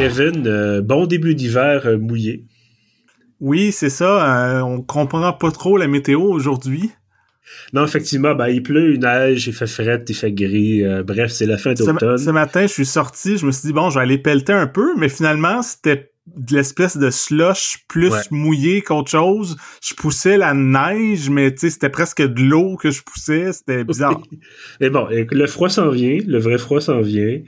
Kevin, bon début d'hiver mouillé. Oui, c'est ça. on comprend pas trop la météo aujourd'hui. Non, effectivement, ben, il pleut, il neige, il fait fret, il fait gris. bref, c'est la fin d'automne. Ce, matin, je suis sorti, je me suis dit, bon, je vais aller pelleter un peu, mais finalement, c'était de l'espèce de slush plus mouillé qu'autre chose. Je poussais la neige, mais c'était presque de l'eau que je poussais. C'était bizarre. mais bon, le froid s'en vient, le vrai froid s'en vient.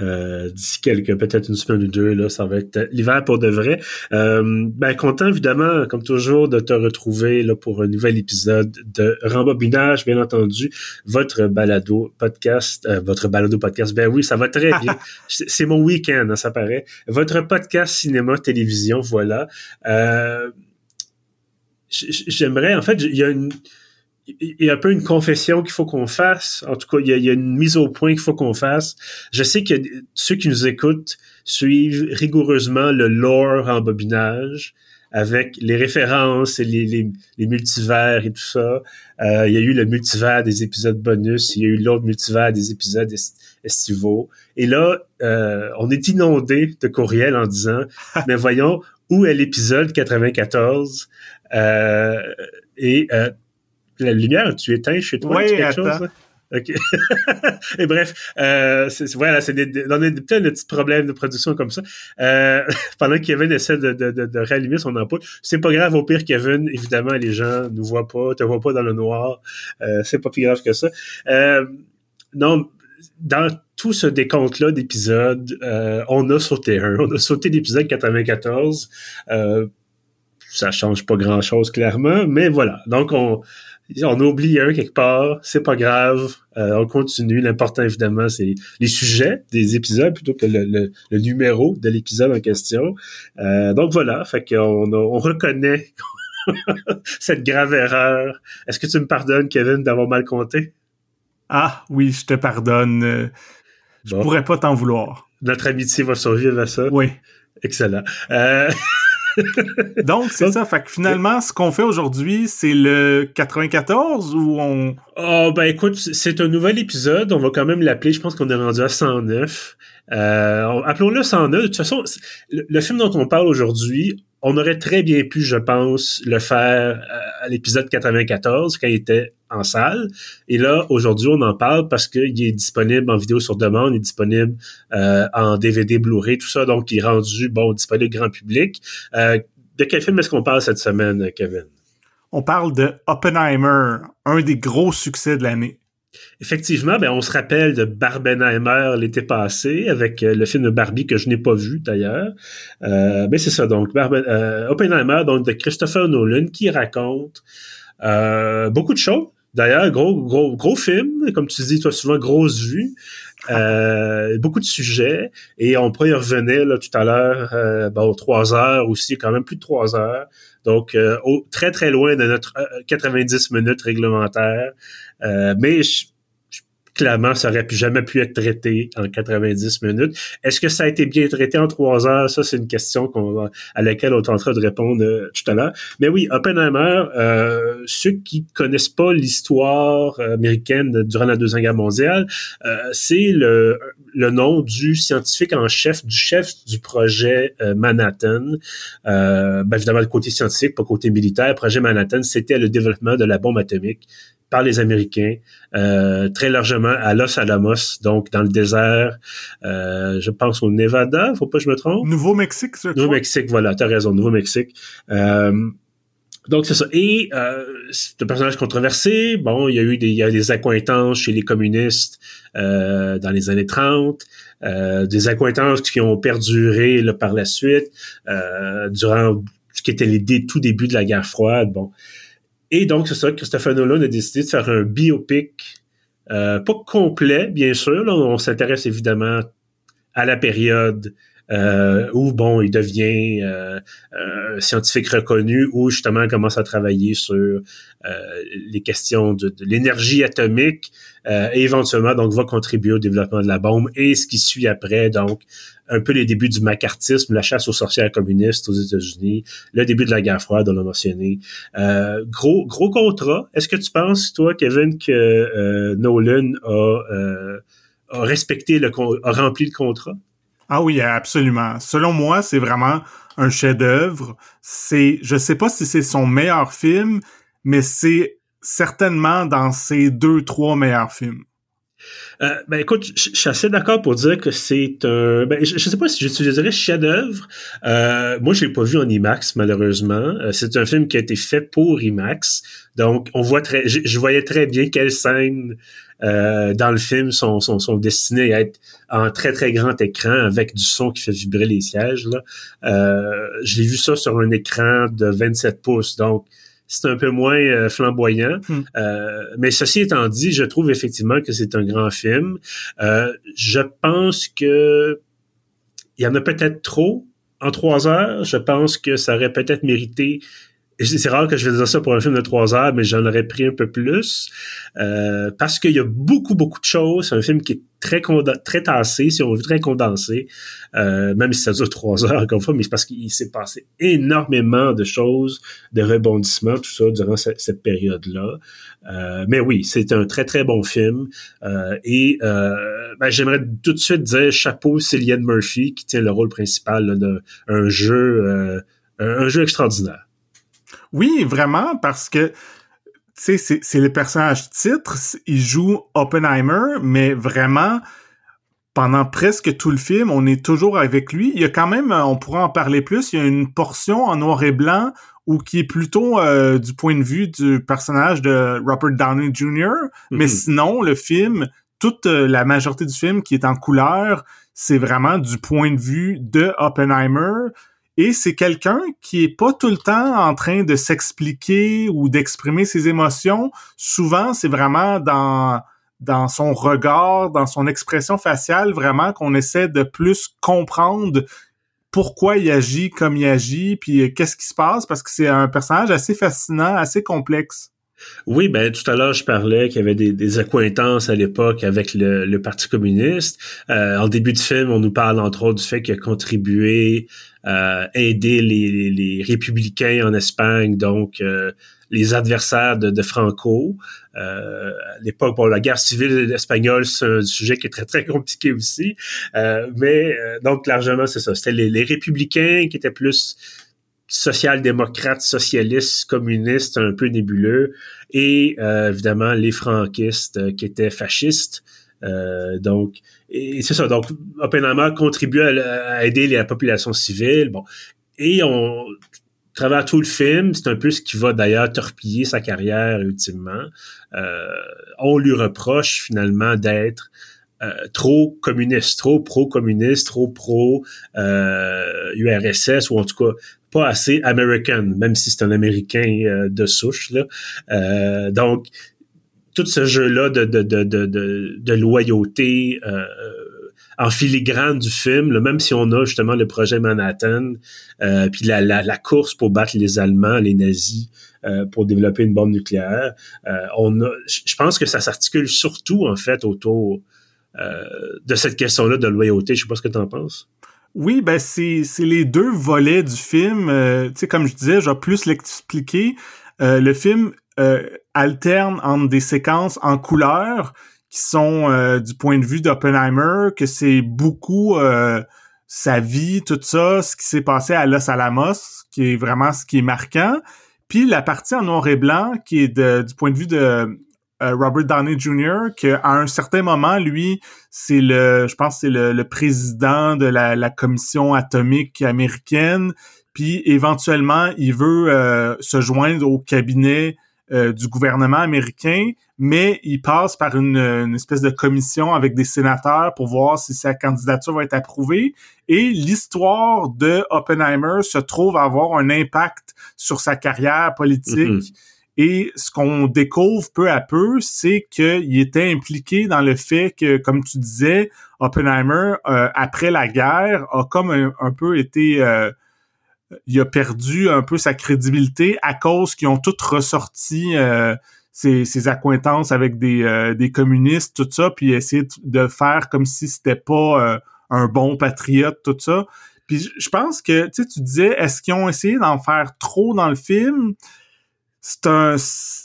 Euh, d'ici quelques, peut-être une semaine ou deux, là, ça va être l'hiver pour de vrai. Euh, ben, content, évidemment, comme toujours, de te retrouver là, pour un nouvel épisode de Rembobinage, bien entendu, votre balado podcast, euh, votre balado podcast, ben oui, ça va très bien. C'est mon week-end, hein, ça paraît. Votre podcast cinéma, télévision, voilà. J'aimerais, en fait, il y a une il y a un peu une confession qu'il faut qu'on fasse. En tout cas, il y, a, une mise au point qu'il faut qu'on fasse. Je sais que ceux qui nous écoutent suivent rigoureusement le lore en bobinage avec les références et les, les, multivers et tout ça. Euh, il y a eu le multivers des épisodes bonus, il y a eu l'autre multivers des épisodes estivaux. Et là, euh, on est inondé de courriels en disant, mais voyons, où est l'épisode 94? Euh, et la lumière, tu éteins chez toi? Oui, quelque chose? OK. Et bref, euh, voilà, c'est des, on a peut-être des petits problèmes de production comme ça. Euh, pendant que Kevin essaie de, de, de, réallumer son ampoule, c'est pas grave. Au pire, Kevin, évidemment, les gens nous voient pas, te voient pas dans le noir. Euh, c'est pas plus grave que ça. Non, dans tout ce décompte-là d'épisodes, euh, on a sauté un. On a sauté l'épisode 94. Euh, ça change pas grand-chose, clairement, mais voilà. Donc, on on a oublié un quelque part, c'est pas grave, euh, on continue. L'important, évidemment, c'est les sujets des épisodes plutôt que le, numéro de l'épisode en question. Euh, donc voilà, fait qu'on on reconnaît cette grave erreur. Est-ce que tu me pardonnes, Kevin, d'avoir mal compté? Ah oui, je te pardonne. Je pourrais pas t'en vouloir. Notre amitié va survivre à ça. Oui. Excellent. Euh... Donc, c'est ça. Fait que finalement, ce qu'on fait aujourd'hui, c'est le 94 ou on... Oh, ben écoute, c'est un nouvel épisode. On va quand même l'appeler. Je pense qu'on est rendu à 109. Euh, Appelons-le 109. De toute façon, le, film dont on parle aujourd'hui, on aurait très bien pu, je pense, le faire euh, à l'épisode 94 quand il était en salle. Et là, aujourd'hui, on en parle parce qu'il est disponible en vidéo sur demande, il est disponible euh, en DVD, Blu-ray, tout ça. Donc, il est rendu, bon, disponible grand public. Euh, de quel film est-ce qu'on parle cette semaine, Kevin? On parle de Oppenheimer, un des gros succès de l'année. Effectivement, ben on se rappelle de Barbenheimer l'été passé avec euh, le film de Barbie que je n'ai pas vu d'ailleurs. Euh, ben c'est ça donc Barben, euh, Oppenheimer donc de Christopher Nolan qui raconte euh, beaucoup de choses. D'ailleurs, gros gros gros film, comme tu dis toi souvent grosse vue. Euh, beaucoup de sujets et on pourrait y revenir là, tout à l'heure euh, aux trois heures aussi, quand même plus de trois heures. Donc, au, très, très loin de notre 90 minutes réglementaire. Euh, mais clairement, ça aurait jamais pu être traité en 90 minutes. Est-ce que ça a été bien traité en trois heures? Ça, c'est une question à laquelle on tentera de répondre euh, tout à l'heure. Mais oui, Oppenheimer, euh, ceux qui connaissent pas l'histoire américaine durant la Deuxième Guerre mondiale, euh, c'est le, nom du scientifique en chef, du chef du projet Manhattan. Ben évidemment, le côté scientifique, pas côté militaire. projet Manhattan, c'était le développement de la bombe atomique par les Américains, euh, très largement à Los Alamos, donc dans le désert, euh, je pense au Nevada, faut pas que je me trompe? Nouveau-Mexique, ça. Nouveau-Mexique, voilà, t'as raison, Nouveau-Mexique. Euh, donc c'est ça. Et euh, c'est un personnage controversé. Bon, il y a eu des, il y a des accointances chez les communistes euh, dans les années 30, euh, des accointances qui ont perduré là, par la suite euh, durant ce qui était les tout début de la guerre froide. Bon, et donc, c'est ça, Christopher Nolan a décidé de faire un biopic, euh, pas complet, bien sûr. Là, on s'intéresse évidemment à la période euh, où bon, il devient euh, un scientifique reconnu, où justement il commence à travailler sur euh, les questions de, l'énergie atomique euh, et éventuellement donc va contribuer au développement de la bombe et ce qui suit après donc un peu les débuts du macartisme, la chasse aux sorcières communistes aux États-Unis, le début de la guerre froide, on l'a mentionné. Euh, gros gros contrat. Est-ce que tu penses toi Kevin que Nolan a, a respecté le a rempli le contrat? Ah oui, absolument. Selon moi, c'est vraiment un chef-d'œuvre. C'est, je sais pas si c'est son meilleur film, mais c'est certainement dans ses deux, trois meilleurs films. Euh, ben écoute, je suis assez d'accord pour dire que c'est un. Ben, je, sais pas si j'utiliserais chef-d'œuvre. Euh, moi, je l'ai pas vu en IMAX malheureusement. Euh, c'est un film qui a été fait pour IMAX, donc on voit très. Je, voyais très bien quelles scènes euh, dans le film sont, sont, sont destinées à être en très très grand écran avec du son qui fait vibrer les sièges. Là. Je l'ai vu ça sur un écran de 27 pouces, donc c'est un peu moins euh, flamboyant. Hmm. Euh, mais ceci étant dit, je trouve effectivement que c'est un grand film. Euh, je pense que il y en a peut-être trop en trois heures. Je pense que ça aurait peut-être mérité c'est rare que je vais dire ça pour un film de trois heures, mais j'en aurais pris un peu plus. Euh, parce qu'il y a beaucoup, beaucoup de choses. C'est un film qui est très très tassé, si on veut, très condensé. Euh, même si ça dure trois heures, encore une fois, mais c'est parce qu'il s'est passé énormément de choses, de rebondissements, tout ça, durant cette, période-là. Euh, mais oui, c'est un très, très bon film. et ben, j'aimerais tout de suite dire chapeau Cillian Murphy, qui tient le rôle principal d'un jeu, un jeu extraordinaire. Oui, vraiment, parce que tu sais, c'est le personnage titre, il joue Oppenheimer, mais vraiment, pendant presque tout le film, on est toujours avec lui. Il y a quand même, on pourra en parler plus, il y a une portion en noir et blanc ou qui est plutôt euh, du point de vue du personnage de Robert Downey Jr. Mais mhm. sinon, le film, toute euh, la majorité du film qui est en couleur, c'est vraiment du point de vue de Oppenheimer. Et c'est quelqu'un qui est pas tout le temps en train de s'expliquer ou d'exprimer ses émotions. Souvent, c'est vraiment dans dans son regard, dans son expression faciale, vraiment qu'on essaie de plus comprendre pourquoi il agit comme il agit, puis euh, qu'est-ce qui se passe, parce que c'est un personnage assez fascinant, assez complexe. Oui, ben tout à l'heure je parlais qu'il y avait des, des à l'époque avec le, Parti communiste. Euh, en début de film, on nous parle entre autres du fait qu'il a contribué aider les, les, républicains en Espagne, donc euh, les adversaires de, de Franco. Euh, à l'époque, bon, la guerre civile espagnole, c'est un sujet qui est très, très compliqué aussi. Euh, mais donc, largement, c'est ça. C'était les, les, républicains qui étaient plus social-démocrates, socialistes, communistes, un peu nébuleux, et évidemment les franquistes qui étaient fascistes. Euh, donc, et c'est ça. Donc, Oppenheimer contribue à, aider la population civile. Bon, et on travers tout le film, c'est un peu ce qui va d'ailleurs torpiller sa carrière ultimement. Euh, on lui reproche finalement d'être euh, trop communiste, trop pro-communiste, trop pro-URSS, ou en tout cas pas assez American, même si c'est un Américain de souche. Là. donc, tout ce jeu-là de, de, loyauté euh, en filigrane du film, même si on a justement le projet Manhattan, euh, puis la, course pour battre les Allemands, les nazis, euh, pour développer une bombe nucléaire, on a, je pense que ça s'articule surtout en fait autour de cette question-là de loyauté. Je sais pas ce que tu en penses. Oui, ben c'est les deux volets du film. tu sais, comme je disais, je plus l'expliquer. le film euh, alterne entre des séquences en couleur qui sont euh, du point de vue d'Oppenheimer, que c'est beaucoup euh, sa vie, tout ça, ce qui s'est passé à Los Alamos, qui est vraiment ce qui est marquant. Puis la partie en noir et blanc, qui est du point de vue de Robert Downey Jr., qu'à un certain moment, lui, c'est le, je pense, c'est le, président de la, la, commission atomique américaine. Puis éventuellement, il veut se joindre au cabinet euh, du gouvernement américain, mais il passe par une, espèce de commission avec des sénateurs pour voir si sa candidature va être approuvée. Et l'histoire de Oppenheimer se trouve avoir un impact sur sa carrière politique. Mm-hmm. Et ce qu'on découvre peu à peu, c'est qu'il était impliqué dans le fait que, comme tu disais, Oppenheimer, euh, après la guerre, a comme un, peu été euh, il a perdu un peu sa crédibilité à cause qu'ils ont toutes ressorti euh, ses, accointances avec des, euh, des communistes, tout ça, puis essayer de faire comme si c'était pas euh, un bon patriote, tout ça. Puis je pense que tu disais, est-ce qu'ils ont essayé d'en faire trop dans le film? C'est un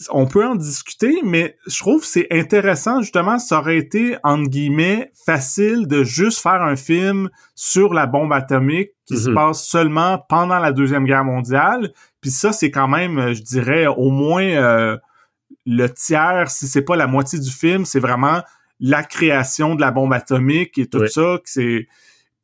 on peut en discuter mais je trouve que c'est intéressant justement ça aurait été entre guillemets facile de juste faire un film sur la bombe atomique qui se mhm. passe seulement pendant la deuxième guerre mondiale puis ça c'est quand même je dirais au moins euh, le tiers si c'est pas la moitié du film c'est vraiment la création de la bombe atomique et tout ça que c'est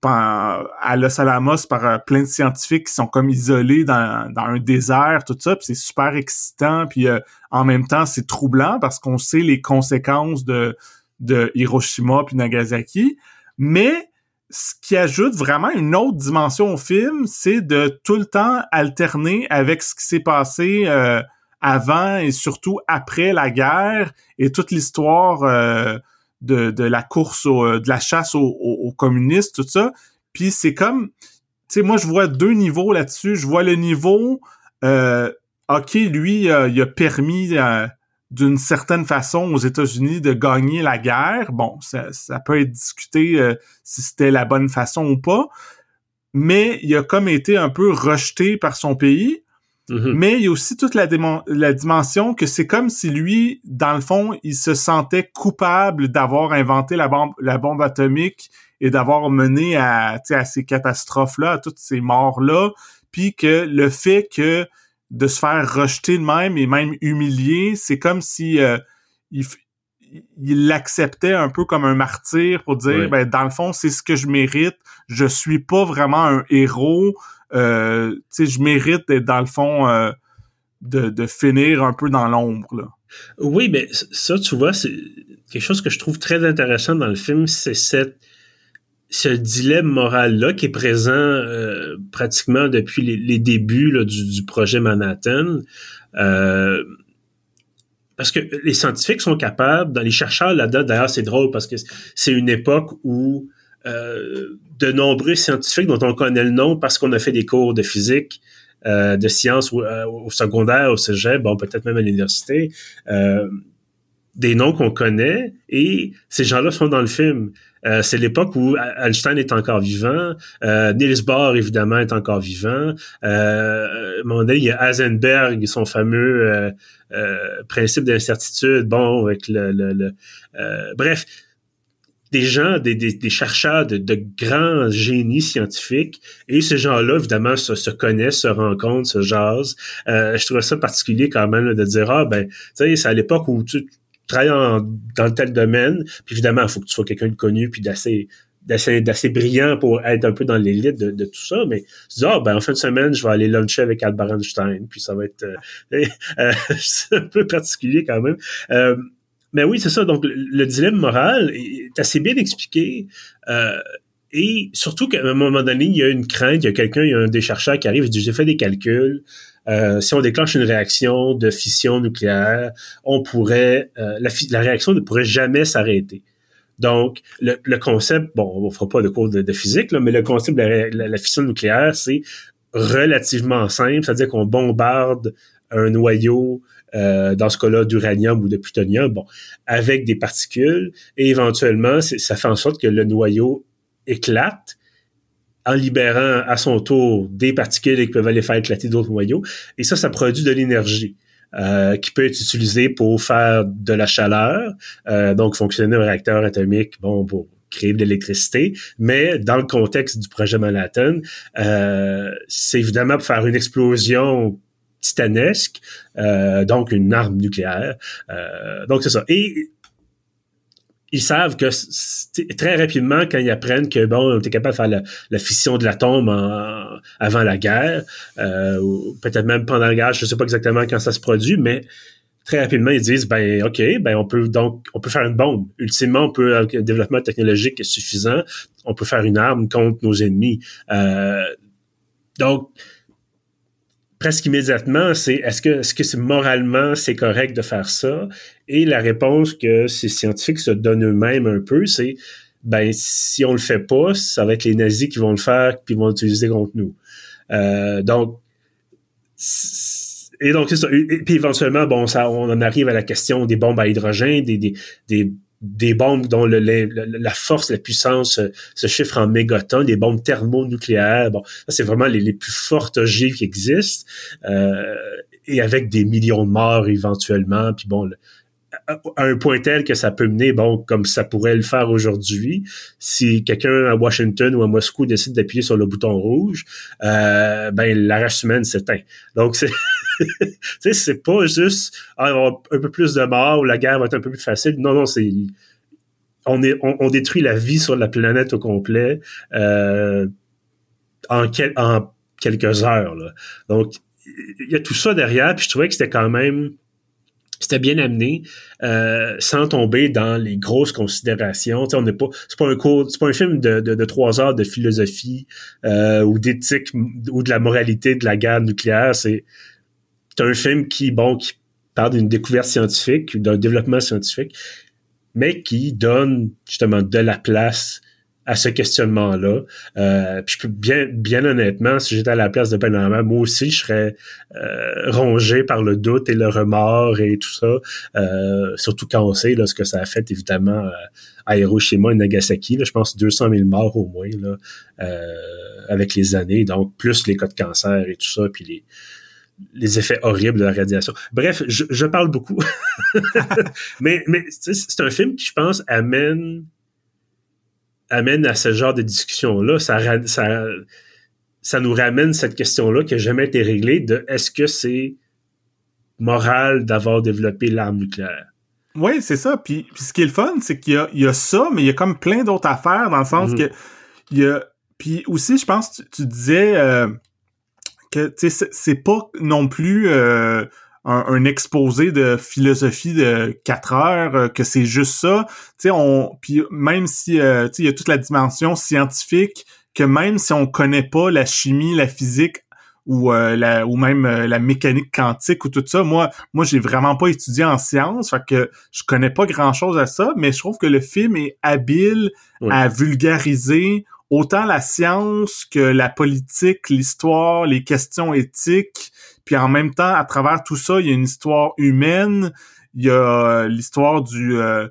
à Los Alamos par euh, plein de scientifiques qui sont comme isolés dans, dans un désert, tout ça, puis c'est super excitant, puis euh, en même temps c'est troublant parce qu'on sait les conséquences de, de Hiroshima puis Nagasaki, mais ce qui ajoute vraiment une autre dimension au film, c'est de tout le temps alterner avec ce qui s'est passé euh, avant et surtout après la guerre et toute l'histoire de, la course, au, de la chasse aux, communistes, tout ça. Puis c'est comme, tu sais, moi je vois deux niveaux là-dessus. Je vois le niveau, euh, ok, lui, euh, il a permis euh, d'une certaine façon aux États-Unis de gagner la guerre. Bon, ça, ça peut être discuté euh, si c'était la bonne façon ou pas, mais il a comme été un peu rejeté par son pays. Mm-hmm. Mais il y a aussi toute la, la dimension que c'est comme si lui, dans le fond, il se sentait coupable d'avoir inventé la bombe, la bombe atomique et d'avoir mené à, à ces catastrophes-là, à toutes ces morts-là, puis que le fait que de se faire rejeter de même et même humilier, c'est comme si euh, il, l'acceptait un peu comme un martyr pour dire ben dans le fond c'est ce que je mérite je suis pas vraiment un héros euh, je mérite d'être dans le fond euh, de, finir un peu dans l'ombre. Oui, mais ça, tu vois, c'est quelque chose que je trouve très intéressant dans le film, c'est cette ce dilemme moral-là qui est présent euh, pratiquement depuis les, débuts là, du, du, projet Manhattan. Euh, parce que les scientifiques sont capables, dans les chercheurs là-dedans, d'ailleurs c'est drôle parce que c'est une époque où euh, de nombreux scientifiques dont on connaît le nom parce qu'on a fait des cours de physique, euh, de sciences euh, au, secondaire, au cégep, bon, peut-être même à l'université, des noms qu'on connaît et ces gens-là sont dans le film. c'est l'époque où Einstein est encore vivant, Niels Bohr évidemment est encore vivant. à un donné, il y a Heisenberg, son fameux principe d'incertitude. Bon, avec le, le bref, des gens, des, des, chercheurs de, de, grands génies scientifiques. Et ces gens-là, évidemment, se, se, connaissent, se rencontrent, se jasent. Euh, je trouvais ça particulier quand même de dire, ah ben, tu sais, c'est à l'époque où tu travailles dans tel domaine. Puis évidemment, il faut que tu sois quelqu'un de connu puis d'assez d'assez brillant pour être un peu dans l'élite de, de, tout ça mais dis ah ben en fin de semaine je vais aller luncher avec Albert Einstein puis ça va être euh, euh, un peu particulier quand même euh, mais oui, c'est ça. Donc, le, dilemme moral est assez bien expliqué. Euh, et surtout qu'à un moment donné, il y a une crainte, il y a quelqu'un, il y a un des chercheurs qui arrive et dit, j'ai fait des calculs. Euh, si on déclenche une réaction de fission nucléaire, on pourrait, euh, la, la, réaction ne pourrait jamais s'arrêter. Donc, le, le, concept, bon, on ne fera pas de cours de, physique, là, mais le concept de la, la fission nucléaire, c'est relativement simple, c'est-à-dire qu'on bombarde un noyau euh, dans ce cas-là d'uranium ou de plutonium, bon, avec des particules, et éventuellement, ça fait en sorte que le noyau éclate en libérant à son tour des particules qui peuvent aller faire éclater d'autres noyaux, et ça, ça produit de l'énergie. Euh, qui peut être utilisée pour faire de la chaleur, euh, donc fonctionner un réacteur atomique, bon, pour créer de l'électricité, mais dans le contexte du projet Manhattan, euh, c'est évidemment pour faire une explosion titanesque, euh, donc une arme nucléaire. Euh, donc c'est ça. Et ils savent que très rapidement, quand ils apprennent que bon, on était capable de faire la, fission de l'atome avant la guerre, euh, ou peut-être même pendant la guerre, je ne sais pas exactement quand ça se produit, mais très rapidement ils disent ben ok, ben on peut donc on peut faire une bombe. Ultimement, on peut avec un développement technologique suffisant, on peut faire une arme contre nos ennemis. donc presque immédiatement, c'est est-ce que est-ce que c'est moralement c'est correct de faire ça? Et la réponse que ces scientifiques se donnent eux-mêmes un peu, c'est ben si on le fait pas, ça va être les nazis qui vont le faire puis vont l'utiliser contre nous. Euh, donc et donc c'est ça. Et, puis éventuellement, bon, ça, on en arrive à la question des bombes à hydrogène, des, des bombes dont le, la force, la puissance se chiffre en mégatons, des bombes thermonucléaires. Bon, c'est vraiment les, les, plus fortes ogives qui existent. Euh, et avec des millions de morts éventuellement. Puis bon, à un point tel que ça peut mener, bon, comme ça pourrait le faire aujourd'hui, si quelqu'un à Washington ou à Moscou décide d'appuyer sur le bouton rouge, euh, ben la race humaine s'éteint. Donc c'est c'est pas juste ah, un peu plus de morts ou la guerre va être un peu plus facile. Non, non, c'est on, est, on, détruit la vie sur la planète au complet euh, en, quelques heures. Donc, il y a tout ça derrière, puis je trouvais que c'était quand même c'était bien amené euh, sans tomber dans les grosses considérations. on n'est pas, c'est pas un cours, c'est pas un film de, de, trois heures de philosophie euh, ou d'éthique ou de la moralité de la guerre nucléaire. C'est, c'est un film qui, bon, qui parle d'une découverte scientifique, d'un développement scientifique, mais qui donne justement de la place à ce questionnement-là. Euh, puis je peux bien, bien honnêtement, si j'étais à la place de Benjamin, moi aussi, je serais euh, rongé par le doute et le remords et tout ça. Euh, surtout quand on sait là, ce que ça a fait, évidemment, à Hiroshima et Nagasaki. Là, je pense 200 000 morts au moins là, avec les années. Donc, plus les cas de cancer et tout ça, puis les les effets horribles de la radiation. Bref, je, je parle beaucoup. mais mais c'est un film qui, je pense, amène amène à ce genre de discussion-là, ça, ça, ça nous ramène cette question-là qui n'a jamais été réglée de est-ce que c'est moral d'avoir développé l'arme nucléaire? Oui, c'est ça. Puis, ce qui est le fun, c'est qu'il y, a, ça, mais il y a comme plein d'autres affaires dans le sens mhm. que il y a. Puis aussi, je pense, tu, tu disais euh, c'est pas non plus euh, un, exposé de philosophie de quatre heures, euh, que c'est juste ça. Tu sais, on, puis même si, euh, tu sais, il y a toute la dimension scientifique, que même si on connaît pas la chimie, la physique ou euh, la ou même la mécanique quantique ou tout ça, moi, moi, j'ai vraiment pas étudié en sciences, fait que je connais pas grand chose à ça, mais je trouve que le film est habile à vulgariser autant la science que la politique, l'histoire, les questions éthiques. Puis en même temps, à travers tout ça, il y a une histoire humaine, il y a euh, l'histoire du euh,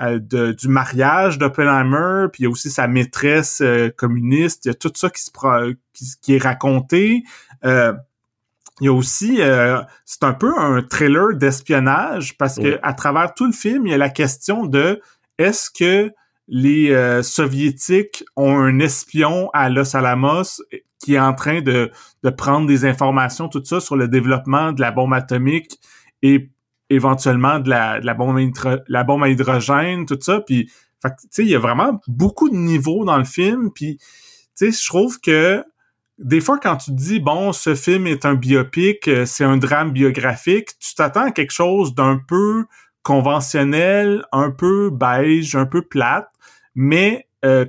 euh, du mariage d'Oppenheimer, puis il y a aussi sa maîtresse communiste, il y a tout ça qui se qui, est raconté. il y a aussi c'est un peu un thriller d'espionnage parce que à travers tout le film, il y a la question de est-ce que les soviétiques ont un espion à Los Alamos qui est en train de, de prendre des informations, tout ça, sur le développement de la bombe atomique et éventuellement de la, de la, bombe, la bombe à hydrogène, tout ça. Puis, tu sais, il y a vraiment beaucoup de niveaux dans le film. Puis, tu sais, je trouve que des fois, quand tu dis, bon, ce film est un biopic, euh, c'est un drame biographique, tu t'attends à quelque chose d'un peu conventionnel, un peu beige, un peu plate, mais euh,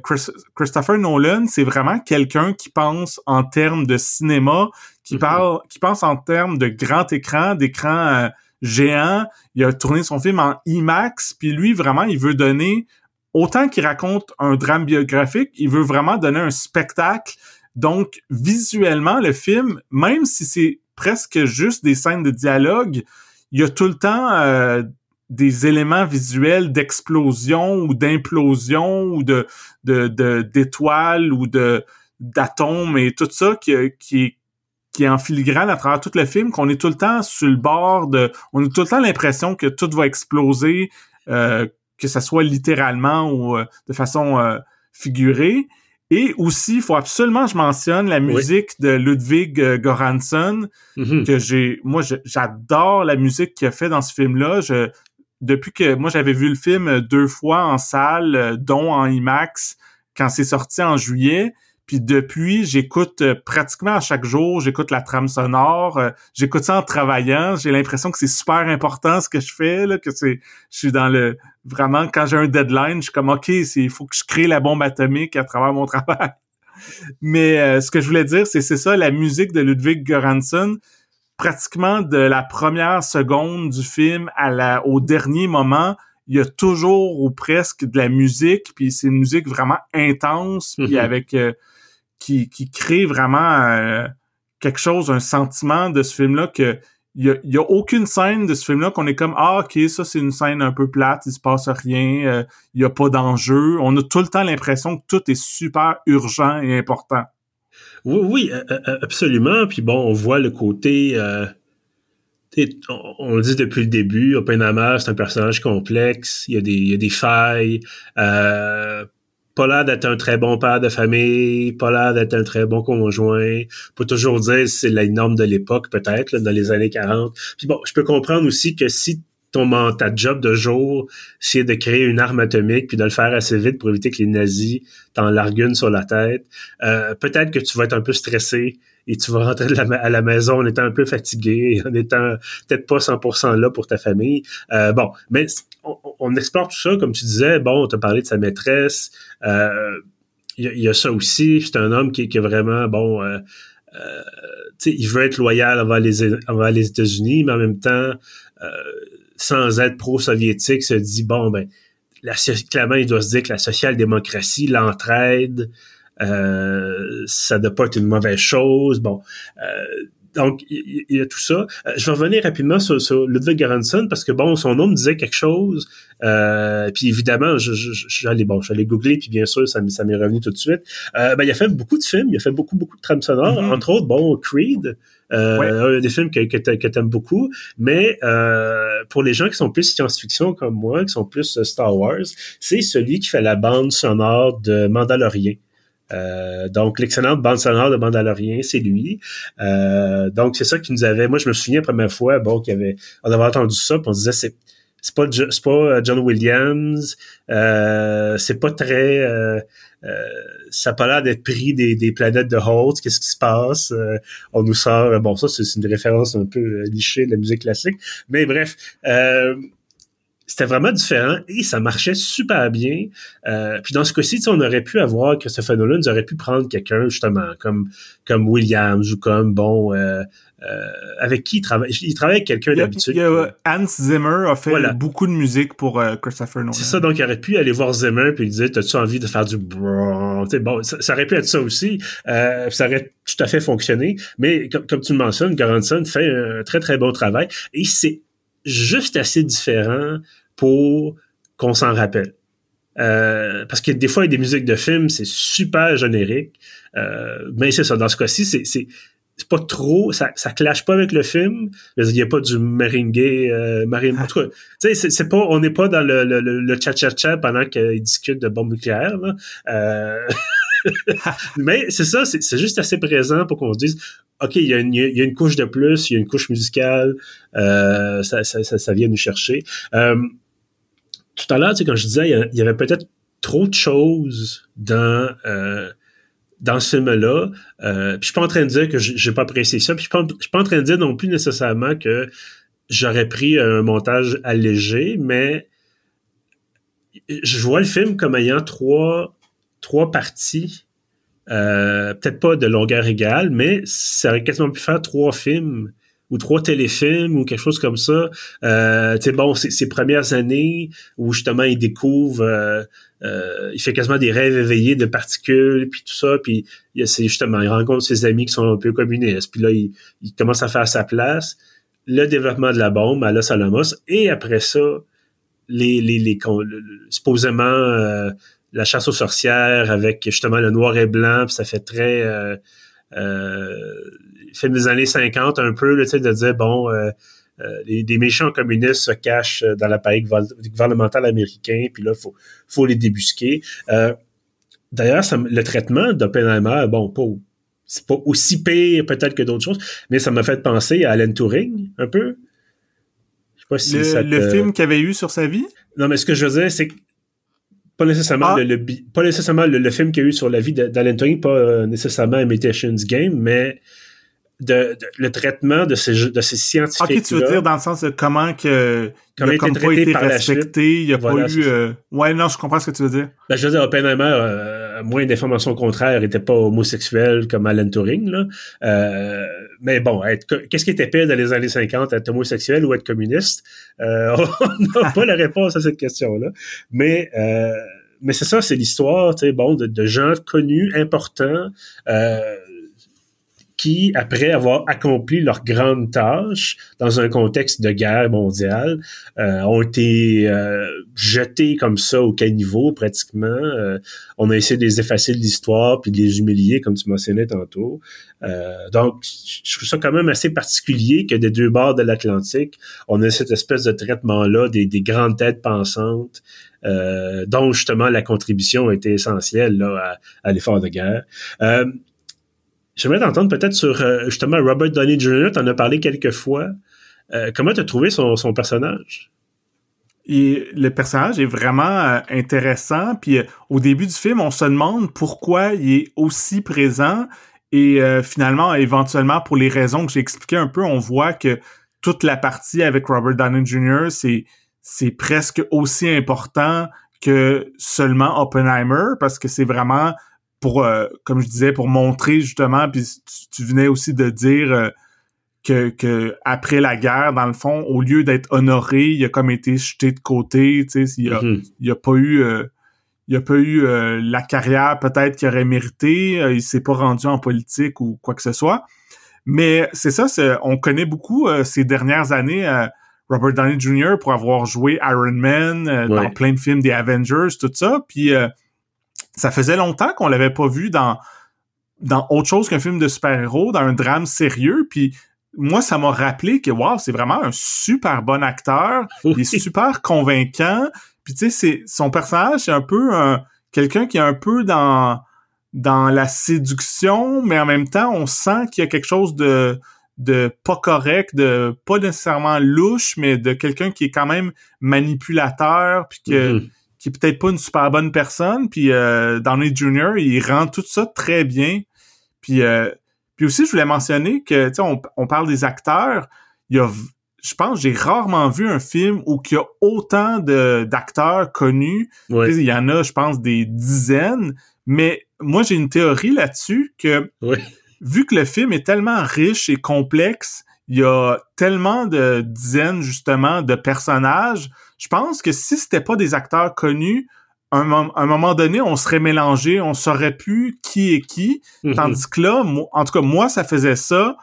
Christopher Nolan, c'est vraiment quelqu'un qui pense en termes de cinéma, qui mm-hmm. parle, qui pense en termes de grand écran, d'écran euh, géant. Il a tourné son film en IMAX, puis lui vraiment, il veut donner autant qu'il raconte un drame biographique, il veut vraiment donner un spectacle. Donc visuellement, le film, même si c'est presque juste des scènes de dialogue, il y a tout le temps euh, des éléments visuels d'explosion ou d'implosion ou de d'étoiles ou de d'atomes et tout ça qui qui qui est en filigrane à travers tout le film qu'on est tout le temps sur le bord de on a tout le temps l'impression que tout va exploser euh, que ça soit littéralement ou euh, de façon euh, figurée et aussi, il faut absolument que je mentionne la musique de Ludwig Göransson, mm-hmm. que j'ai, moi, j'adore la musique qu'il a fait dans ce film-là. Je, depuis que moi j'avais vu le film deux fois en salle, euh, dont en IMAX quand c'est sorti en juillet. Puis depuis, j'écoute euh, pratiquement à chaque jour, j'écoute la trame sonore, euh, j'écoute ça en travaillant. J'ai l'impression que c'est super important ce que je fais, là, que c'est, je suis dans le vraiment quand j'ai un deadline, je suis comme ok, il faut que je crée la bombe atomique à travers mon travail. Mais ce que je voulais dire, c'est c'est ça, la musique de Ludwig Göransson, pratiquement de la première seconde du film à la, au dernier moment, il y a toujours ou presque de la musique, puis c'est une musique vraiment intense, puis mhm. avec euh, qui, qui crée vraiment euh, quelque chose, un sentiment de ce film-là que il y a, y a, aucune scène de ce film-là qu'on est comme ah ok ça c'est une scène un peu plate, il se passe rien, euh, il y a pas d'enjeu. On a tout le temps l'impression que tout est super urgent et important. Oui, oui, absolument. Puis bon, on voit le côté, euh, on, le dit depuis le début, Oppenheimer, c'est un personnage complexe, il y a des, il y a des failles, euh, pas l'air d'être un très bon père de famille, pas l'air d'être un très bon conjoint. Pas toujours dire c'est la norme de l'époque, peut-être, dans les années 40. Puis bon, je peux comprendre aussi que si ton ta job de jour, c'est de créer une arme atomique puis de le faire assez vite pour éviter que les nazis t'en larguent sur la tête. Euh, peut-être que tu vas être un peu stressé et tu vas rentrer à la maison en étant un peu fatigué, en étant peut-être pas 100% là pour ta famille. Euh, bon, mais on, explore tout ça, comme tu disais. Bon, on t'a parlé de sa maîtresse. Euh, il y, a ça aussi. C'est un homme qui, est vraiment bon. Euh, euh il veut être loyal envers les, les États-Unis, mais en même temps, sans être pro-soviétique, se dit bon ben, la, clairement, il doit se dire que la social-démocratie, l'entraide, euh, ça ne doit pas être une mauvaise chose. Bon, euh, donc, il y, a tout ça. Euh, je vais revenir rapidement sur, sur Ludwig Göransson parce que, bon, son nom me disait quelque chose. Puis évidemment, je, je, j'allais, bon, j'allais googler, puis bien sûr, ça, ça m'est revenu tout de suite. Ben, il a fait beaucoup de films, il a fait beaucoup, beaucoup de trames sonores, mm-hmm. entre autres, bon, Creed, euh, des films que, que, que t'aimes beaucoup, mais euh, pour les gens qui sont plus science-fiction comme moi, qui sont plus Star Wars, c'est celui qui fait la bande sonore de Mandalorian. Euh, donc, l'excellente bande sonore de Mandalorian, c'est lui. Euh, donc, c'est ça qui nous avait... Moi, je me souviens la première fois, bon, qu'il y avait... On avait entendu ça, puis on disait, c'est c'est pas c'est pas euh, John Williams euh, c'est pas très euh, ça a pas l'air d'être pris des, des planètes de Holt qu'est-ce qui se passe? On nous sort bon ça c'est une référence un peu lichée de la musique classique. Mais bref c'était vraiment différent et ça marchait super bien. Euh, puis dans ce cas-ci, on aurait pu avoir Christopher Nolan, ils auraient pu prendre quelqu'un justement comme comme Williams ou comme bon euh, euh, avec qui il travaille. Il travaille avec quelqu'un d'habitude. Hans Zimmer a fait beaucoup de musique pour Christopher Nolan. C'est ça, donc il aurait pu aller voir Zimmer puis lui dire T'as-tu envie de faire du bon, ça, ça, aurait pu être ça aussi. ça aurait tout à fait fonctionné. Mais comme, comme tu le mentionnes, Garanson fait un très très bon travail et c'est juste assez différent pour qu'on s'en rappelle. Euh, parce que des fois, il y a des musiques de films, c'est super générique. Euh, mais c'est ça, dans ce cas-ci, c'est, c'est, pas trop, ça, ça clash pas avec le film. Il n'y a pas du meringue, euh, En tout sais, c'est, pas, on n'est pas dans le, le, le cha-cha-cha pendant qu'ils discutent de bombes nucléaires. mais c'est ça, c'est, juste assez présent pour qu'on se dise, OK, il y, a une, y, a une, couche de plus, il y a une couche musicale, euh, ça, ça, ça, vient nous chercher. Euh, tout à l'heure, tu sais, quand je disais, il y avait peut-être trop de choses dans euh, dans ce film-là. Euh, je suis pas en train de dire que j'ai pas apprécié ça. Puis je suis pas, suis pas en train de dire non plus nécessairement que j'aurais pris un montage allégé, mais je vois le film comme ayant trois trois parties. Euh, peut-être pas de longueur égale, mais ça aurait quasiment pu faire trois films ou trois téléfilms ou quelque chose comme ça. Euh, tu sais, bon, ses premières années où justement il découvre, euh, euh, il fait quasiment des rêves éveillés de particules, puis tout ça, puis il, justement, il rencontre ses amis qui sont un peu communistes, puis là, il, commence à faire sa place. Le développement de la bombe à Los Alamos, et après ça, les, les, les, supposément euh, la chasse aux sorcières avec justement le noir et blanc, puis ça fait très euh, euh, film des années 50 un peu, là, de dire, bon, euh, euh, les, des méchants communistes se cachent dans l'appareil gouvernemental américain, puis là, il faut, faut les débusquer. Euh, D'ailleurs, le traitement d'Oppenheimer, bon, pas, c'est pas aussi pire peut-être que d'autres choses, mais ça m'a fait penser à Alan Turing, un peu. Je sais pas si le, le film qu'il avait eu sur sa vie? Non, mais ce que je veux dire, c'est que pas nécessairement, ah. le, pas nécessairement le, film qu'il y a eu sur la vie d'Alan Turing, pas nécessairement Imitations Game, mais de, le traitement de ces, de ces scientifiques. Ok, tu veux dire dans le sens de comment que comment il a pas été respecté, il n'y a pas eu. Euh... Ouais, non, je comprends ce que tu veux dire. Ben, je veux dire, Oppenheimer, euh, moins d'informations contraires, n'était pas homosexuel comme Alan Turing. Là. Euh, mais bon, qu'est-ce qui était pire dans les années 50, être homosexuel ou être communiste? Euh, On n'a pas la réponse à cette question-là. Mais euh, mais c'est ça, c'est l'histoire, tu sais, bon, de, de, gens connus, importants. Euh, qui, après avoir accompli leur grande tâche dans un contexte de guerre mondiale, euh, ont été euh, jetés comme ça au caniveau pratiquement. Euh, on a essayé de les effacer de l'histoire puis de les humilier, comme tu mentionnais tantôt. donc, je trouve ça quand même assez particulier que des deux bords de l'Atlantique, on ait cette espèce de traitement-là des, des grandes têtes pensantes. Dont justement la contribution a été essentielle là, à, à l'effort de guerre. J'aimerais t'entendre peut-être sur euh, justement Robert Downey Jr. T'en as parlé quelques fois. Euh, comment t'as trouvé son, personnage? Et le personnage est vraiment euh, intéressant. Puis au début du film, on se demande pourquoi il est aussi présent. Et finalement, éventuellement, pour les raisons que j'ai expliquées un peu, on voit que toute la partie avec Robert Downey Jr., c'est, c'est presque aussi important que seulement Oppenheimer, parce que c'est vraiment pour, euh, comme je disais, pour montrer justement, puis tu, venais aussi de dire euh, que, que après la guerre, dans le fond, au lieu d'être honoré, il a comme été jeté de côté, tu sais, il a, il a pas eu... Euh, il a pas eu la carrière peut-être qu'il aurait mérité, il s'est pas rendu en politique ou quoi que ce soit. Mais c'est ça, on connaît beaucoup ces dernières années Robert Downey Jr. pour avoir joué Iron Man dans plein de films des Avengers, tout ça. Puis ça faisait longtemps qu'on l'avait pas vu dans dans autre chose qu'un film de super-héros, dans un drame sérieux, puis moi, ça m'a rappelé que, wow, c'est vraiment un super bon acteur, il est super convaincant, puis tu sais, c'est son personnage, c'est un peu un, quelqu'un qui est un peu dans dans la séduction, mais en même temps, on sent qu'il y a quelque chose de de pas correct, de pas nécessairement louche, mais de quelqu'un qui est quand même manipulateur, puis que mm-hmm qui est peut-être pas une super bonne personne. Puis euh, Downey Jr., il rend tout ça très bien. Puis, euh, puis aussi, je voulais mentionner que, tu sais, on, on, parle des acteurs. Il y a, je pense, j'ai rarement vu un film où il y a autant de d'acteurs connus. Il y en a, je pense, des dizaines. Mais moi, j'ai une théorie là-dessus que, vu que le film est tellement riche et complexe, il y a tellement de dizaines, justement, de personnages je pense que si c'était pas des acteurs connus, à un, moment donné, on serait mélangé, on saurait plus qui est qui. Mhm. Tandis que là, en tout cas, moi, ça faisait ça.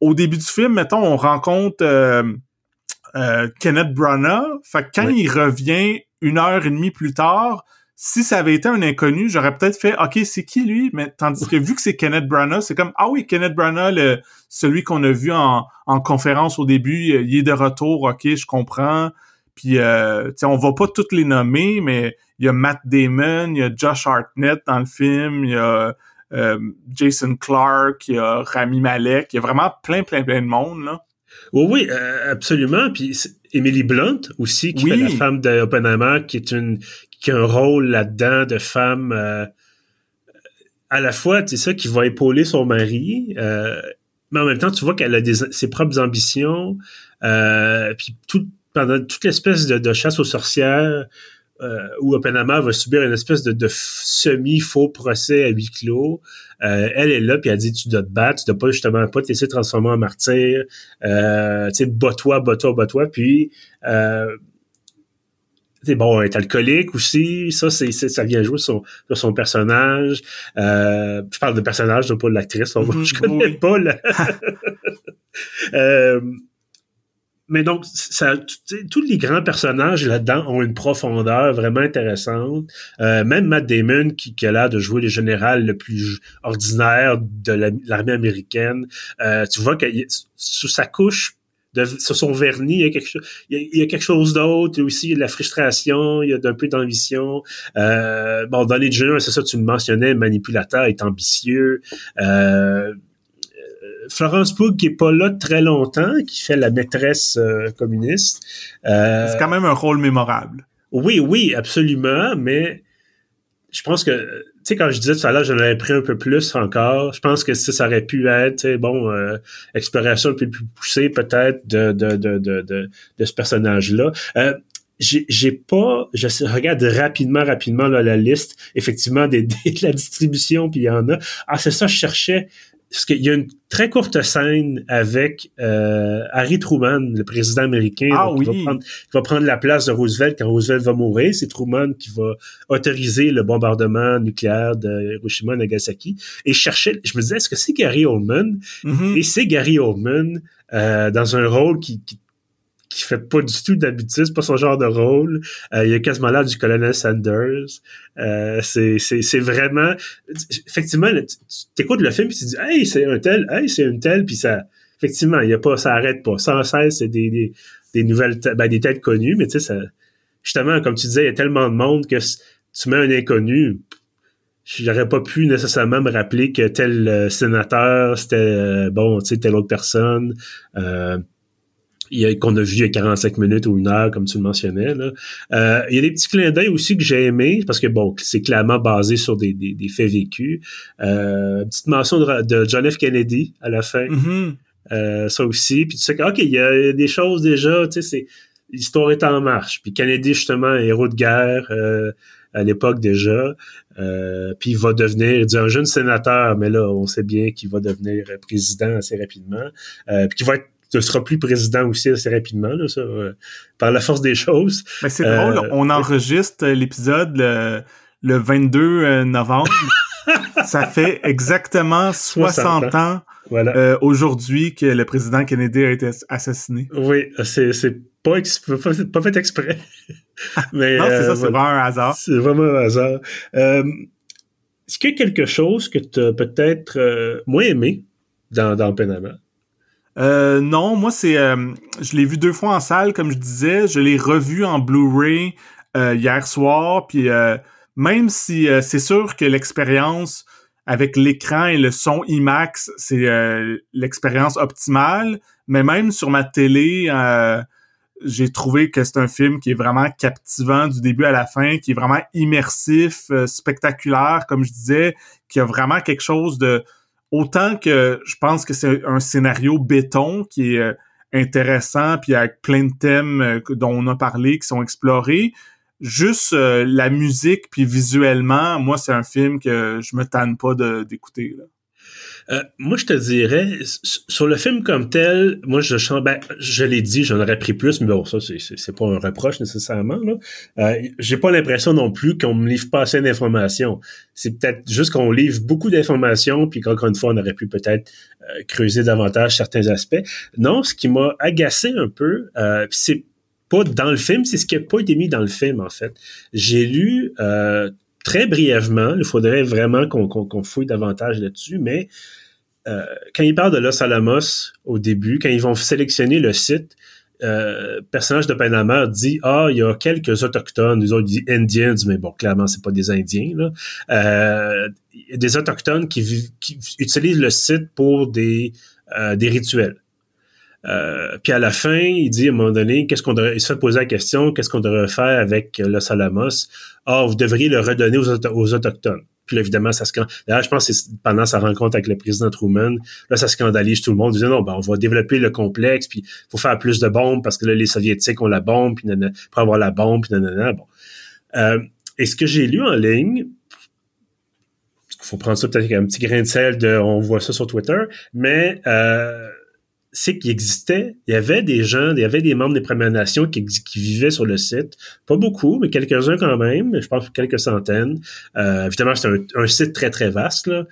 Au début du film, mettons, on rencontre euh, euh, Kenneth Branagh. Fait que quand il revient une heure et demie plus tard, si ça avait été un inconnu, j'aurais peut-être fait OK, c'est qui lui? Mais tandis que vu que c'est Kenneth Branagh, c'est comme ah oui, Kenneth Branagh, celui qu'on a vu en, en conférence au début, il est de retour, OK, je comprends. Puis, euh, on va pas toutes les nommer, mais il y a Matt Damon, il y a Josh Hartnett dans le film, il y a euh, Jason Clark, il y a Rami Malek, il y a vraiment plein, plein, plein de monde, là. Oui, oui, euh, absolument. Puis Emily Blunt aussi, qui est la femme d'Oppenheimer, qui est une qui a un rôle là-dedans de femme euh, à la fois, c'est ça, qui va épauler son mari, mais en même temps, tu vois qu'elle a des, ses propres ambitions, puis tout, pendant toute l'espèce de, chasse aux sorcières euh, où Oppenheimer va subir une espèce de, semi-faux procès à huis clos. Euh, elle est là, puis elle dit tu dois te battre, tu dois pas justement pas te laisser transformer en martyr. Euh, tu sais, bats-toi, bats-toi, bats-toi. Puis euh, bon, elle est alcoolique aussi. Ça, c'est, ça vient jouer sur, son personnage. Euh, je parle de personnage, non pas de l'actrice. Mm-hmm. je connais pas là. euh, mais donc, ça, tous les grands personnages là-dedans ont une profondeur vraiment intéressante. Euh, même Matt Damon, qui, qui a l'air de jouer le général le plus ordinaire de l'armée américaine, euh, tu vois que sous sa couche, de, sur son vernis, il y a quelque chose, il y a, quelque chose d'autre. Il y a aussi de la frustration, il y a un peu d'ambition. Euh, bon, dans les jeux, c'est ça, tu le mentionnais, manipulateur, est ambitieux. Euh, Florence Pugh qui est pas là très longtemps, qui fait la maîtresse euh, communiste. Euh, c'est quand même un rôle mémorable. Oui, oui, absolument, mais je pense que, tu sais, quand je disais tout à l'heure, j'en avais pris un peu plus encore. Je pense que ça, ça aurait pu être, bon, euh, exploration un peu plus poussée peut-être de, de, de, de, de, ce personnage-là. Euh, j'ai pas, je regarde rapidement, rapidement la liste, effectivement, des, de la distribution, puis il y en a. Ah, c'est ça, je cherchais parce qu'il y a une très courte scène avec euh, Harry Truman, le président américain, ah, qui, va prendre, la place de Roosevelt quand Roosevelt va mourir. C'est Truman qui va autoriser le bombardement nucléaire de Hiroshima et Nagasaki. Et je cherchais, je me disais, est-ce que c'est Gary Oldman? Mm-hmm. Et c'est Gary Oldman euh, dans un rôle qui, qui qui fait pas du tout d'habitude, c'est pas son genre de rôle. Euh, il y a quasiment l'air du colonel Sanders. Euh, c'est, vraiment... Effectivement, tu écoutes le film et tu dis « Hey, c'est un tel, hey, c'est une telle », puis ça... Effectivement, il y a pas, ça arrête pas. Sans cesse, c'est des, des, des nouvelles... Ben, des têtes connues, mais tu sais, ça... Justement, comme tu disais, il y a tellement de monde que tu mets un inconnu, j'aurais pas pu nécessairement me rappeler que tel euh, sénateur, c'était, bon, tu sais, telle autre personne. Euh, qu'on a vu il y a 45 minutes ou une heure, comme tu le mentionnais. Là. Euh, il y a des petits clins d'œil aussi que j'ai aimé, parce que bon, c'est clairement basé sur des, des, des faits vécus. Euh, petite mention de, de, John F. Kennedy à la fin. Mm-hmm. euh, ça aussi. Puis tu sais que, OK, il y a des choses déjà, tu sais, c'est l'histoire est en marche. Puis Kennedy, justement, héros de guerre euh, à l'époque déjà. Euh, puis il va devenir, il dit un jeune sénateur, mais là, on sait bien qu'il va devenir président assez rapidement. Euh, puis qu'il va être ne sera plus président aussi assez rapidement, là, ça, euh, par la force des choses. Mais c'est drôle, Euh, on enregistre l'épisode le, le 22 euh, novembre. ça fait exactement 60, 60 ans, Voilà. aujourd'hui que le président Kennedy a été assassiné. Oui, c'est, pas, pas, fait- pas fait exprès. Mais, non, c'est ça, c'est vraiment un hasard. C'est vraiment un hasard. Est-ce qu'il y a quelque chose que tu as peut-être euh, moins aimé dans, dans Panama? Euh, non, moi c'est, euh, je l'ai vu deux fois en salle, comme je disais, je l'ai revu en Blu-ray euh, hier soir, puis euh, même si c'est sûr que l'expérience avec l'écran et le son IMAX, c'est l'expérience optimale, mais même sur ma télé, j'ai trouvé que c'est un film qui est vraiment captivant du début à la fin, qui est vraiment immersif, spectaculaire, comme je disais, qui a vraiment quelque chose de autant que je pense que c'est un scénario béton qui est euh, intéressant puis avec plein de thèmes euh, dont on a parlé qui sont explorés juste euh, la musique puis visuellement moi c'est un film que je me tanne pas d'écouter. Euh, moi, je te dirais, sur le film comme tel, moi, je ben, je l'ai dit, j'en aurais pris plus, mais bon, ça, c'est, pas un reproche nécessairement. Euh, j'ai pas l'impression non plus qu'on me livre pas assez d'informations. C'est peut-être juste qu'on livre beaucoup d'informations, puis qu'encore une fois, on aurait pu peut-être euh, creuser davantage certains aspects. Non, ce qui m'a agacé un peu, euh, c'est pas dans le film, c'est ce qui a pas été mis dans le film, en fait. J'ai lu, euh, très brièvement, il faudrait vraiment qu'on, fouille davantage là-dessus, mais euh, quand ils parlent de Los Alamos au début, quand ils vont sélectionner le site, euh, personnage de Panama dit ah il y a quelques autochtones, les autres disent Indians, mais bon clairement c'est pas des Indiens. Euh, des autochtones qui, qui utilisent le site pour des euh, des rituels. Euh, puis à la fin, il dit à un moment donné, qu'est-ce qu'on devrait, il se fait poser la question, qu'est-ce qu'on devrait faire avec euh, Los Alamos? Ah, vous devriez le redonner aux, auto- aux autochtones. Puis là, évidemment, ça scan... D'ailleurs, je pense que c'est pendant sa rencontre avec le président Truman, là, ça scandalise tout le monde. Il disait non, ben, on va développer le complexe, puis faut faire plus de bombes parce que là, les Soviétiques ont la bombe, puis nanana, pour avoir la bombe, puis nanana, bon. Euh, et ce que j'ai lu en ligne, il faut prendre ça peut-être avec un petit grain de sel de on voit ça sur Twitter, mais euh, c'est qu'il existait, il y avait des gens, il y avait des membres des Premières Nations qui, vivaient sur le site. Pas beaucoup, mais quelques-uns quand même, je pense quelques centaines. Euh, évidemment, c'est un, site très, très vaste. Euh,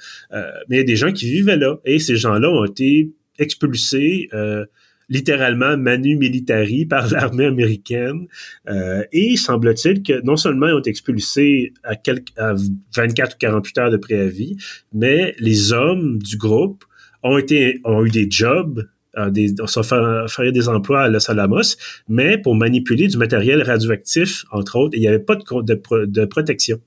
mais il y a des gens qui vivaient là. Et ces gens-là ont été expulsés euh, littéralement manu militari par l'armée américaine. Euh, et semble-t-il que non seulement ils ont été expulsés à, quelques, à 24 ou 48 heures de préavis, mais les hommes du groupe ont été ont eu des jobs des, on s'est fait des emplois à Los Alamos, mais pour manipuler du matériel radioactif, entre autres, il n'y avait pas de, de, de protection.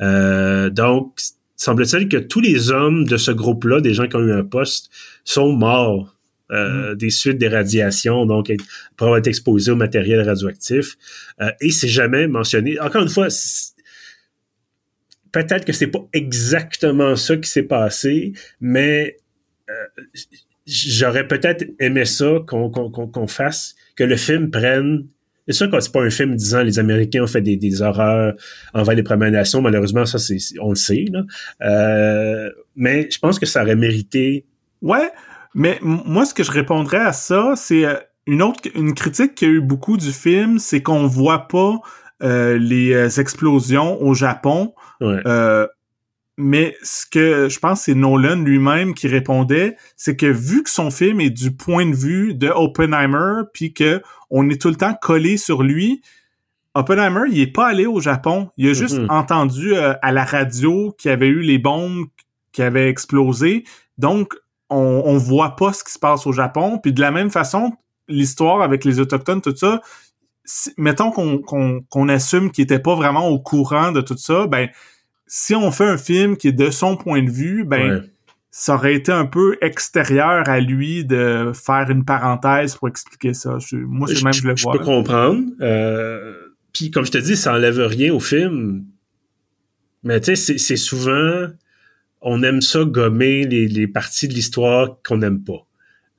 Euh, donc, semble-t-il que tous les hommes de ce groupe-là, des gens qui ont eu un poste, sont morts euh, mmh. des suites des radiations, donc pour avoir été exposés au matériel radioactif. Euh, et c'est jamais mentionné. Encore une fois, peut-être que c'est pas exactement ça qui s'est passé, mais euh, j'aurais peut-être aimé ça qu'on qu qu fasse, que le film prenne. C'est sûr que c'est pas un film disant les Américains ont fait des, des horreurs envers les Premières Nations. Malheureusement, ça, c'est on le sait. Là. Euh, mais je pense que ça aurait mérité. Ouais, mais moi, ce que je répondrais à ça, c'est euh, une autre, une critique qu'il y a eu beaucoup du film, c'est qu'on voit pas euh, les euh, explosions au Japon. Mais ce que je pense c'est Nolan lui-même qui répondait, c'est que vu que son film est du point de vue de Oppenheimer, puis que on est tout le temps collé sur lui, Oppenheimer, il est pas allé au Japon. Il a juste mm-hmm. entendu à la radio qu'il y avait eu les bombes qui avaient explosé. Donc, on, on voit pas ce qui se passe au Japon. Puis de la même façon, l'histoire avec les autochtones, tout ça, mettons qu'on assume qu'il était pas vraiment au courant de tout ça, ben si on fait un film qui est de son point de vue, ben ça aurait été un peu extérieur à lui de faire une parenthèse pour expliquer ça. moi, c'est même je le vois. Je peux comprendre. Euh, puis comme je te dis, ça enlève rien au film. Mais tu sais, c'est souvent on aime ça gommer les, parties de l'histoire qu'on n'aime pas.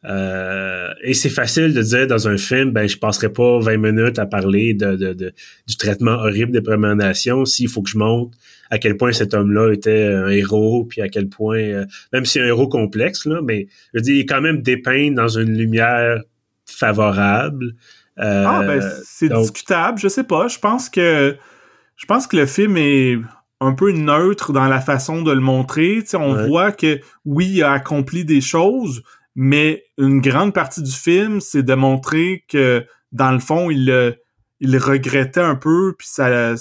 Euh, et c'est facile de dire dans un film, ben je passerai pas 20 minutes à parler de, du traitement horrible des Premières Nations s'il faut que je montre à quel point cet homme-là était un héros, puis à quel point, euh, même si un héros complexe, là, mais je veux dire, il est quand même dépeint dans une lumière favorable. Euh, ah ben c'est discutable, je sais pas. Je pense que je pense que le film est un peu neutre dans la façon de le montrer. on voit que oui, il a accompli des choses, mais une grande partie du film, c'est de montrer que dans le fond, il, il regrettait un peu, puis ça,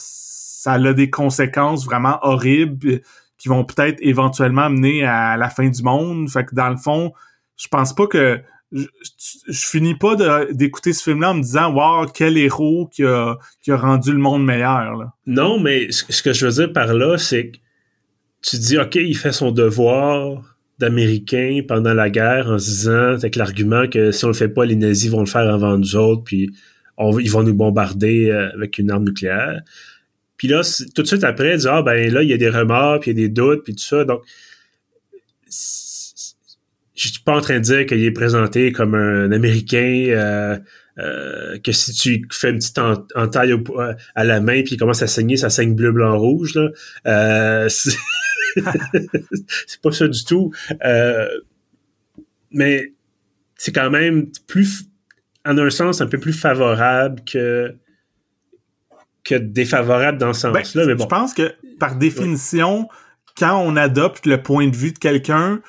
ça a des conséquences vraiment horribles qui vont peut-être éventuellement mener à la fin du monde. Fait que dans le fond, je pense pas que je, finis pas d'écouter ce film-là en me disant Wow, quel héros qui a, qui a rendu le monde meilleur. Non, mais ce que je veux dire par là, c'est que tu dis OK, il fait son devoir d'Américain pendant la guerre en se disant avec l'argument que si on le fait pas, les nazis vont le faire avant nous autres, puis ils vont nous bombarder euh, avec une arme nucléaire. Puis là, tout de suite après, dire Ah ben là, il y a des remords, puis il y a des doutes, puis tout ça. Donc je suis pas en train de dire qu'il est présenté comme un Américain euh, euh, que si tu fais une petite entaille euh, à la main puis il commence à saigner, ça saigne bleu, blanc, rouge. Là. Euh, c'est pas ça du tout. mais c'est quand même plus, en un sens, un peu plus favorable que que défavorable dans ce ben, sens-là. mais bon. Je pense que par définition, quand on adopte le point de vue de quelqu'un,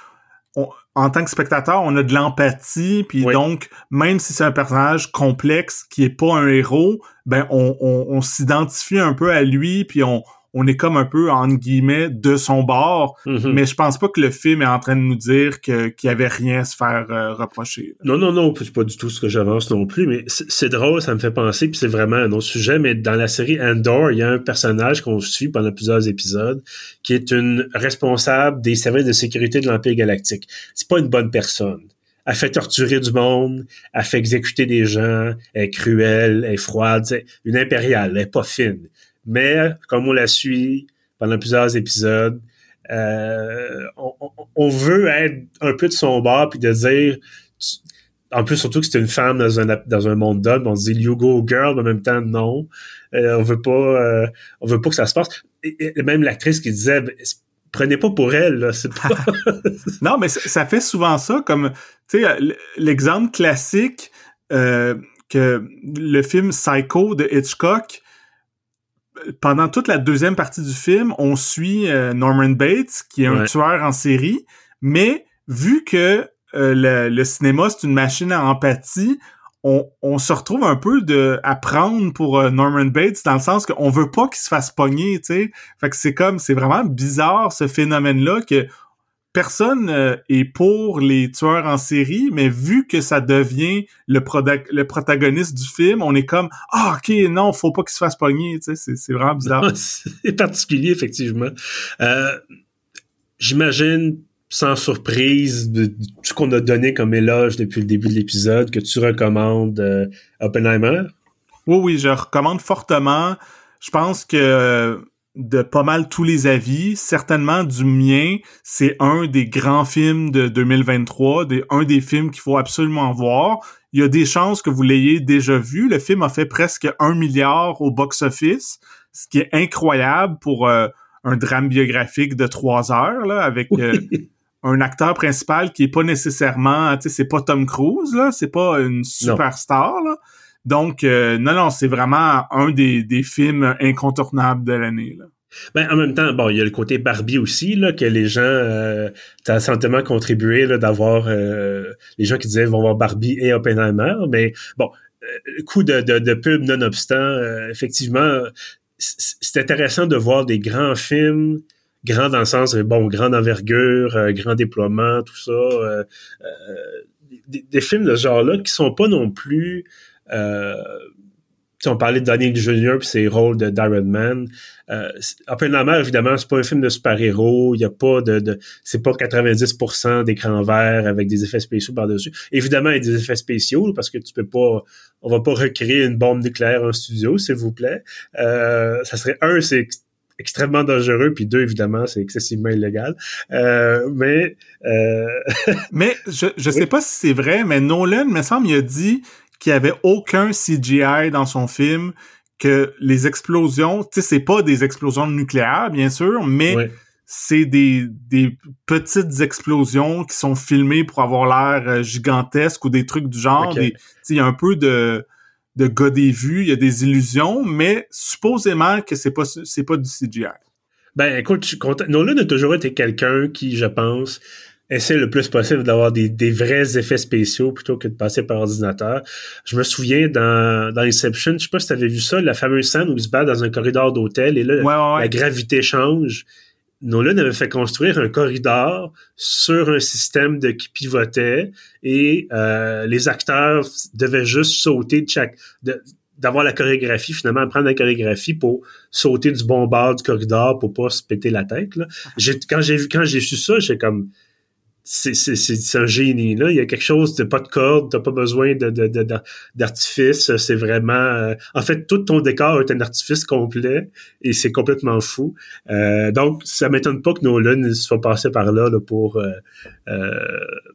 en tant que spectateur, on a de l'empathie, puis donc, même si c'est un personnage complexe qui est pas un héros, ben on, on s'identifie un peu à lui, puis on, on est comme un peu en guillemets de son bord, mhm. mais je pense pas que le film est en train de nous dire que qu'il y avait rien à se faire euh, reprocher. Non non non, c'est pas du tout ce que j'avance non plus, mais c'est drôle, ça me fait penser puis c'est vraiment un autre sujet, mais dans la série Andor, il y a un personnage qu'on suit pendant plusieurs épisodes qui est une responsable des services de sécurité de l'Empire galactique. C'est pas une bonne personne elle fait torturer du monde, elle fait exécuter des gens, elle est cruelle, elle est froide, une impériale, elle est pas fine. Mais comme on la suit pendant plusieurs épisodes, euh, on, veut être un peu de son bord puis de dire en plus surtout que c'est une femme dans un dans un monde d'hommes on dit you go girl mais en même temps non. Euh, on veut pas euh, on veut pas que ça se passe. Et, même l'actrice qui disait ben, prenez pas pour elle là, non mais ça fait souvent ça comme tu sais l'exemple classique que le film Psycho de Hitchcock pendant toute la deuxième partie du film, on suit euh, Norman Bates, qui est un tueur en série, mais vu que euh, le, cinéma, c'est une machine à empathie, on, se retrouve un peu de à prendre pour euh, Norman Bates dans le sens qu'on veut pas qu'il se fasse pogner, tu sais. Fait que c'est comme, c'est vraiment bizarre ce phénomène-là que personne euh, est pour les tueurs en série, mais vu que ça devient le, le protagoniste du film, on est comme ah ok non faut pas qu'il se fasse pogner, tu sais c'est vraiment bizarre. c'est particulier effectivement. Euh, J'imagine sans surprise de, ce qu'on a donné comme éloge depuis le début de l'épisode que tu recommandes euh, Oppenheimer? Oui oui je recommande fortement. Je pense que de pas mal tous les avis. Certainement du mien, c'est un des grands films de 2023, des, un des films qu'il faut absolument voir. Il y a des chances que vous l'ayez déjà vu. Le film a fait presque un milliard au box-office, ce qui est incroyable pour euh, un drame biographique de trois heures là, avec euh, un acteur principal qui est pas nécessairement, tu sais, c'est pas Tom Cruise là, c'est pas une superstar là. Donc euh, non non, c'est vraiment un des, des films incontournables de l'année là. Ben, en même temps, bon, il y a le côté Barbie aussi, là, que les gens, euh, t'as sentiment contribué, là, d'avoir, euh, les gens qui disaient vont voir Barbie et Oppenheimer, mais bon, le coup de, de, de pub nonobstant, effectivement, c'est intéressant de voir des grands films, grands dans le sens, bon, grande envergure, euh, grand déploiement, tout ça. Euh, euh, des, films de ce genre-là qui sont pas non plus... on parlait de Daniel Jr. puis ses rôles de d'Iron Man. Euh, Oppenheimer, évidemment, c'est pas un film de super-héros. Il y a pas de, de c'est pas 90% d'écran vert avec des effets spéciaux par-dessus. Évidemment, il y a des effets spéciaux parce que tu peux pas, on va pas recréer une bombe nucléaire en studio, s'il vous plaît. Euh, ça serait un, c'est extrêmement dangereux, puis deux, évidemment, c'est excessivement illégal. Euh, mais euh... mais je je sais pas si c'est vrai, mais Nolan, me semble, il a dit qu'il y avait aucun CGI dans son film que les explosions, tu sais, c'est pas des explosions nucléaires, bien sûr, mais c'est des, des petites explosions qui sont filmées pour avoir l'air euh, gigantesque ou des trucs du genre. Il y a un peu de, de gars des vues, il y a des illusions, mais supposément que c'est pas c'est pas du CGI. Ben écoute, je suis content. Nolan a toujours été quelqu'un qui, je pense, essaie le plus possible d'avoir des, des, vrais effets spéciaux plutôt que de passer par ordinateur. Je me souviens dans, dans Inception, je sais pas si tu avais vu ça, la fameuse scène où il se bat dans un corridor d'hôtel et là, la gravité change. Nolan avait fait construire un corridor sur un système de, qui pivotait et euh, les acteurs devaient juste sauter de chaque d'avoir la chorégraphie finalement prendre la chorégraphie pour sauter du bon bord du corridor pour pas se péter la tête là. quand j'ai vu quand j'ai su ça j'ai comme c'est un génie là il y a quelque chose de pas de corde t'as pas besoin de d'artifice. C'est vraiment euh, en fait tout ton décor est un artifice complet et c'est complètement fou. Euh, donc ça m'étonne pas que Nolan soit passé par là, là pour, euh, euh,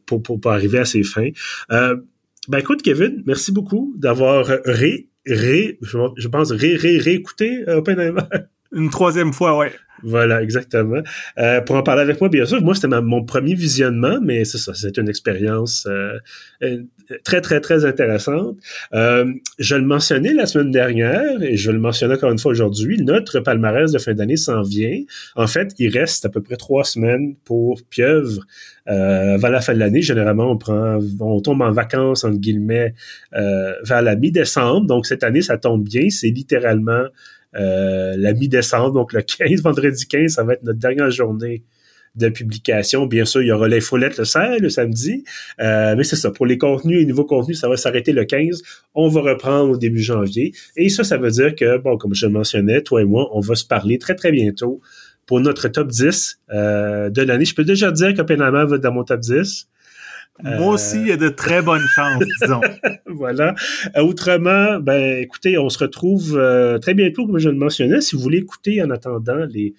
pour, pour pour arriver à ses fins. Ben écoute Kevin merci beaucoup d'avoir ré ré je pense ré ré réécouté Oppenheimer une troisième fois ouais voilà, exactement. Euh, pour en parler avec moi, bien sûr, moi, c'était mon premier visionnement, mais c'est ça, c'est une expérience euh, euh, très, très, très intéressante. je le mentionnais la semaine dernière, et je le mentionne encore une fois aujourd'hui, notre palmarès de fin d'année s'en vient. En fait, il reste à peu près trois semaines pour Pieuvre. avant la fin de l'année, généralement, on prend, on tombe en vacances, entre guillemets, vers la mi-décembre. Donc, cette année, ça tombe bien. C'est littéralement euh, la mi-décembre, donc le 15, vendredi 15, ça va être notre dernière journée de publication. Bien sûr, il y aura l'infolette le 16, le samedi. Euh, mais c'est ça. Pour les contenus, les nouveaux contenus, ça va s'arrêter le 15. On va reprendre au début janvier. Et ça, ça veut dire que, bon, comme je le mentionnais, toi et moi, on va se parler très, très bientôt pour notre top 10 euh, de l'année. Je peux déjà dire qu'Oppenheimer va être dans mon top 10. Moi aussi, il y a de très bonnes chances, disons. voilà. Autrement, ben, écoutez, on se retrouve euh, très bientôt, comme je le mentionnais. Si vous voulez écouter en attendant les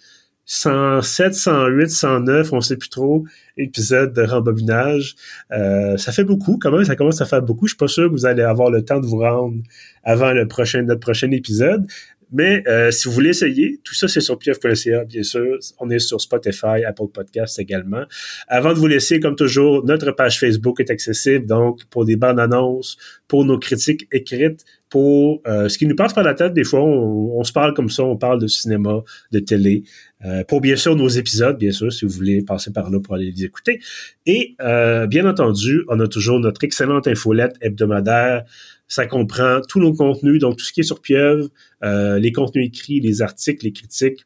107, 108, 109, on sait plus trop, épisodes de rembobinage. Euh, ça fait beaucoup, quand même, ça commence à faire beaucoup. Je suis pas sûr que vous allez avoir le temps de vous rendre avant le prochain, notre prochain épisode. Mais euh, si vous voulez essayer, tout ça, c'est sur pieuf.ca, bien sûr. On est sur Spotify, Apple Podcasts également. Avant de vous laisser, comme toujours, notre page Facebook est accessible, donc pour des bandes annonces, pour nos critiques écrites, pour euh, ce qui nous passe par la tête. Des fois, on, se parle comme ça, on parle de cinéma, de télé. Euh, pour bien sûr nos épisodes, bien sûr, si vous voulez passer par là pour aller les écouter. Et bien entendu, on a toujours notre excellente infolette hebdomadaire ça comprend tous nos contenus, donc tout ce qui est sur Pieuvre, euh, les contenus écrits, les articles, les critiques,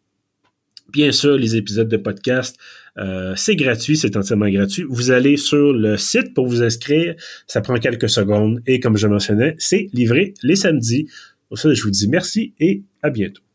bien sûr les épisodes de podcast. Euh, c'est gratuit, c'est entièrement gratuit. Vous allez sur le site pour vous inscrire, ça prend quelques secondes et comme je mentionnais, c'est livré les samedis. Pour ça, je vous dis merci et à bientôt.